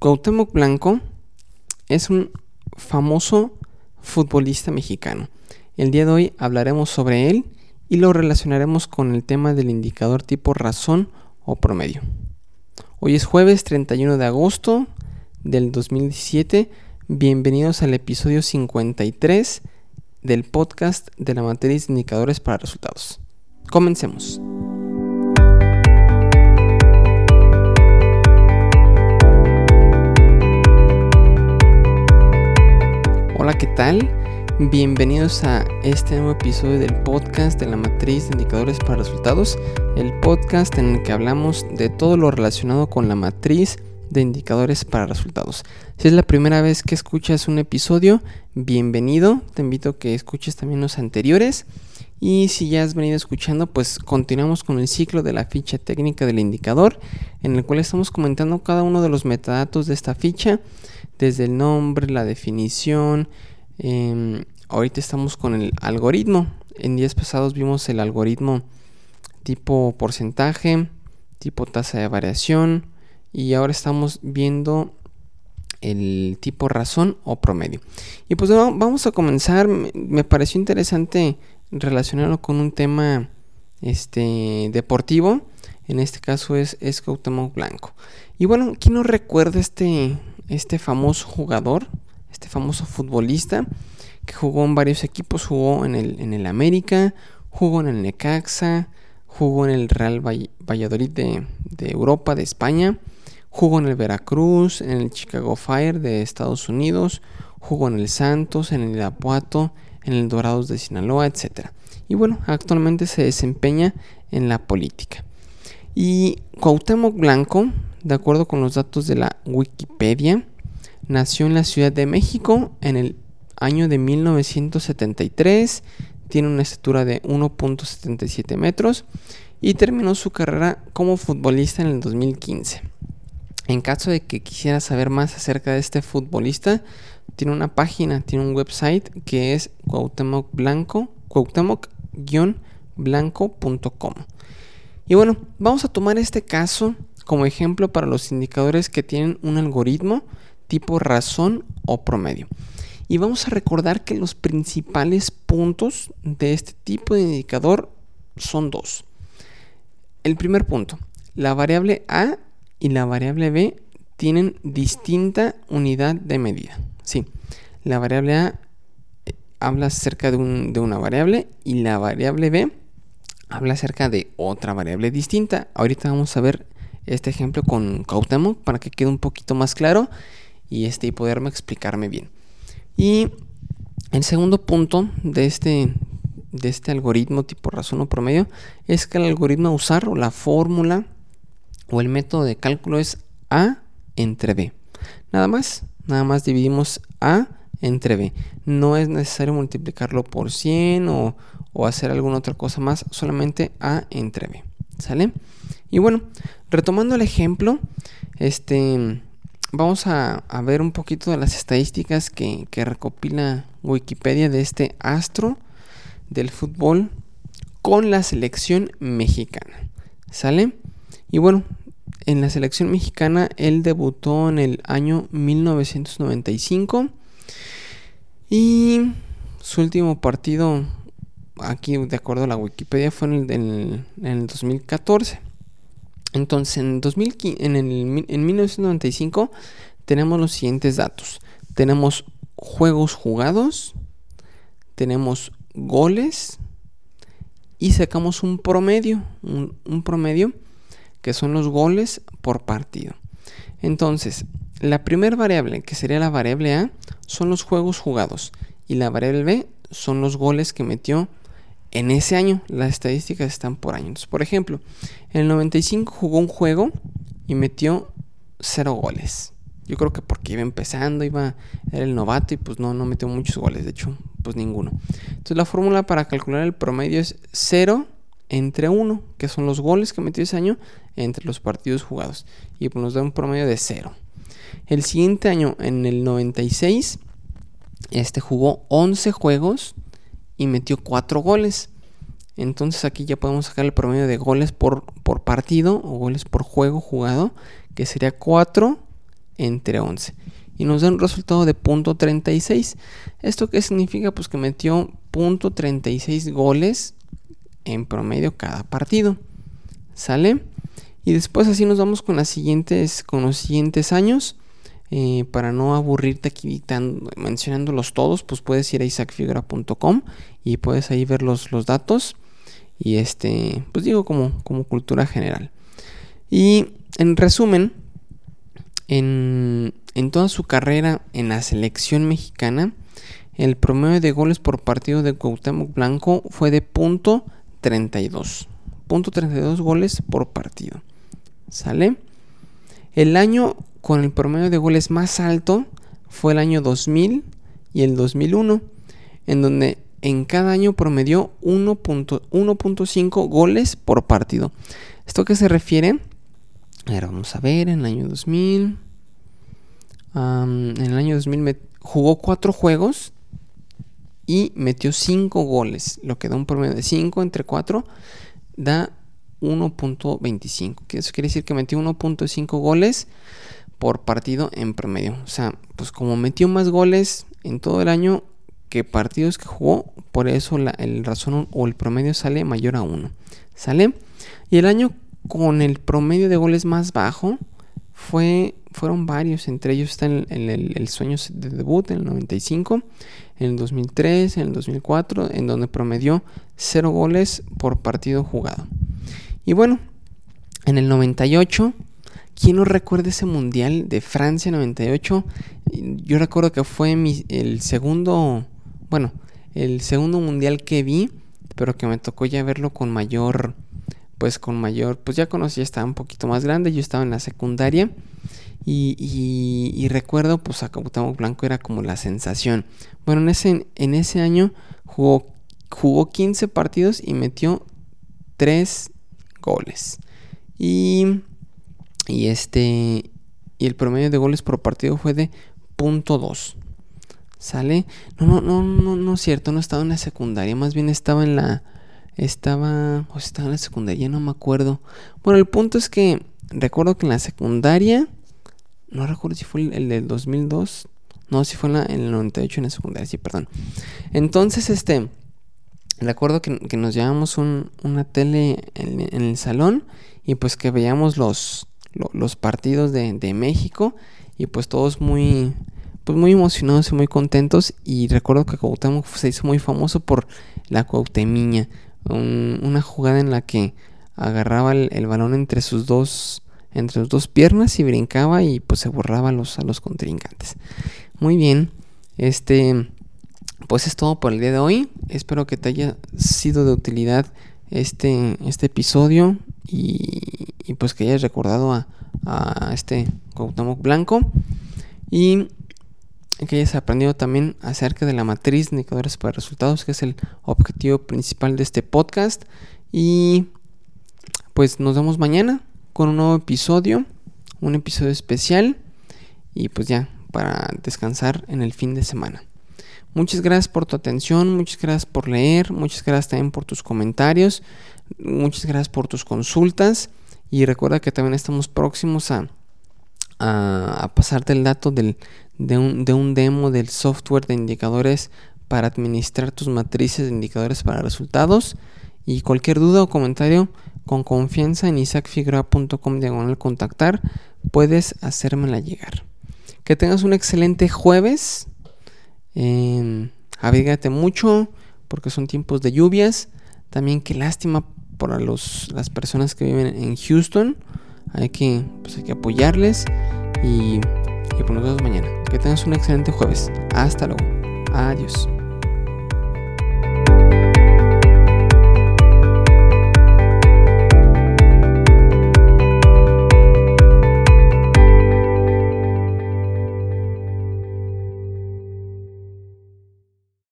Cuauhtémoc Blanco es un famoso futbolista mexicano. El día de hoy hablaremos sobre él y lo relacionaremos con el tema del indicador tipo razón o promedio. Hoy es jueves 31 de agosto del 2017. Bienvenidos al episodio 53 del podcast de la matriz de indicadores para resultados. Comencemos. Hola, ¿qué tal? Bienvenidos a este nuevo episodio del podcast de la matriz de indicadores para resultados, el podcast en el que hablamos de todo lo relacionado con la matriz de indicadores para resultados. Si es la primera vez que escuchas un episodio, bienvenido, te invito a que escuches también los anteriores y si ya has venido escuchando, pues continuamos con el ciclo de la ficha técnica del indicador, en el cual estamos comentando cada uno de los metadatos de esta ficha desde el nombre, la definición. Em, ahorita estamos con el algoritmo. En días pasados vimos el algoritmo tipo porcentaje, tipo tasa de variación y ahora estamos viendo el tipo razón o promedio. Y pues vamos a comenzar. Me pareció interesante relacionarlo con un tema este, deportivo. En este caso es, es Blanco. Y bueno, ¿quién no recuerda este, este famoso jugador, este famoso futbolista que jugó en varios equipos, jugó en el, en el América, jugó en el Necaxa, jugó en el Real Valladolid de, Europa, de España, jugó en el Veracruz, en el Chicago Fire de Estados Unidos, jugó en el Santos, en el Irapuato, en el Dorados de Sinaloa, etc. Y bueno, actualmente se desempeña en la política. Y Cuauhtémoc Blanco de acuerdo con los datos de la Wikipedia, nació en la Ciudad de México en el año de 1973, tiene una estatura de 1.77 metros y terminó su carrera como futbolista en el 2015. En caso de que quisiera saber más acerca de este futbolista, tiene una página, tiene un website que es Cuauhtémoc Blanco, cuauhtémoc-blanco.com. Y bueno, vamos a tomar este caso como ejemplo para los indicadores que tienen un algoritmo tipo razón o promedio. Y vamos a recordar que los principales puntos de este tipo de indicador son dos. El primer punto, la variable A y la variable B tienen distinta unidad de medida. Sí, la variable A eh, habla acerca de, de una variable y la variable B habla acerca de otra variable distinta. Ahorita vamos a ver este ejemplo con Cuauhtémoc para que quede un poquito más claro y, este, poderme explicarme bien. Y el segundo punto de este, de este algoritmo tipo razón o promedio es que el algoritmo a usar o la fórmula o el método de cálculo es A entre B. Nada más, nada más dividimos A entre B. No es necesario multiplicarlo por 100 o, hacer alguna otra cosa más, solamente A entre B. ¿Sale? Y bueno, retomando el ejemplo, este, vamos a, ver un poquito de las estadísticas que, recopila Wikipedia de este astro del fútbol con la selección mexicana. ¿Sale? Y bueno, en la selección mexicana él debutó en el año 1995 y su último partido aquí de acuerdo a la Wikipedia fue en el, en el 2014. Entonces, en, 2015, en, el, en 1995 tenemos los siguientes datos. Tenemos juegos jugados, tenemos goles y sacamos un promedio, un, promedio que son los goles por partido. Entonces, la primera variable, que sería la variable A, son los juegos jugados y la variable B son los goles que metió en ese año. Las estadísticas están por año. Entonces, por ejemplo, en el 95 jugó un juego y metió cero goles. Yo creo que porque iba empezando, iba, era el novato y pues no, no metió muchos goles, de hecho, pues ninguno. Entonces la fórmula para calcular el promedio es 0 entre 1, que son los goles que metió ese año entre los partidos jugados. Y pues nos da un promedio de 0. El siguiente año, en el 96, este jugó 11 juegos y metió 4 goles. Entonces aquí ya podemos sacar el promedio de goles por, por partido o goles por juego jugado, que sería 4 entre 11. Y nos da un resultado de punto 36. ¿Esto qué significa? Pues que metió punto 36 goles en promedio cada partido. ¿Sale? Y después así nos vamos con, las siguientes, con los siguientes años. Eh, para no aburrirte aquí mencionándolos todos, pues puedes ir a isaacfigura.com y puedes ahí ver los, datos. Y este, pues digo como, como cultura general. Y en resumen, en, en toda su carrera en la selección mexicana, el promedio de goles por partido de Cuauhtémoc Blanco fue de punto 32. Punto 32 goles por partido. ¿Sale? El año con el promedio de goles más alto fue el año 2000 y el 2001, en donde en cada año promedió 1.5 goles por partido. ¿Esto qué se refiere? A ver, vamos a ver, en el año 2000. en el año 2000 jugó 4 juegos y metió 5 goles, lo que da un promedio de 5 entre 4, da 1.25. Eso quiere decir que metió 1.5 goles por partido en promedio. O sea, pues como metió más goles en todo el año que partidos que jugó, por eso el razón o el promedio sale mayor a 1. ¿Sale? Y el año con el promedio de goles más bajo fue, fueron varios. Entre ellos está el, el, el sueño de debut en el 95, en el 2003, en el 2004, en donde promedió 0 goles por partido jugado. Y bueno, en el 98 ¿Quién no recuerda ese mundial de Francia 98? Yo recuerdo que fue el segundo, bueno, el segundo mundial que vi, pero que me tocó ya verlo con mayor, pues con mayor, pues ya conocí, estaba un poquito más grande, yo estaba en la secundaria y, recuerdo, pues a Cuauhtémoc Blanco era como la sensación. Bueno, en ese, en ese año jugó, jugó 15 partidos y metió 3 goles. Y y este. Y el promedio de goles por partido fue de .2. ¿Sale? No, no, no, no, no es cierto, no estaba en la secundaria, más bien estaba en la. Estaba. O estaba en la secundaria, no me acuerdo. Bueno, el punto es que recuerdo que en la secundaria. No recuerdo si fue el, del 2002. No, si fue la, en, el 98 en la secundaria, sí, perdón. Entonces, este. Recuerdo que, que nos llevamos un, una tele en, el salón y pues que veíamos los, partidos de, México y pues todos muy pues muy emocionados y muy contentos y recuerdo que Cuauhtémoc se hizo muy famoso por la Cuauhtemiña, una jugada en la que agarraba el, balón entre sus dos entre sus dos piernas y brincaba y pues se borraba a los contrincantes. Muy bien, este pues es todo por el día de hoy. Espero que te haya sido de utilidad este, este episodio y, pues que hayas recordado a, este Cuauhtémoc Blanco y que hayas aprendido también acerca de la matriz de indicadores para resultados, que es el objetivo principal de este podcast. Y pues nos vemos mañana con un nuevo episodio, un episodio especial y pues ya para descansar en el fin de semana. Muchas gracias por tu atención, muchas gracias por leer, muchas gracias también por tus comentarios, muchas gracias por tus consultas y recuerda que también estamos próximos a, a, pasarte el dato de, un, de un demo del software de indicadores para administrar tus matrices de indicadores para resultados y cualquier duda o comentario con confianza en isaacfigura.com diagonal contactar puedes hacérmela llegar. Que tengas un excelente jueves eh, mucho porque son tiempos de lluvias. También qué lástima para los, las personas que viven en Houston. Hay que, pues hay que apoyarles. Y, y pues nos vemos mañana. Que tengas un excelente jueves. Hasta luego. Adiós.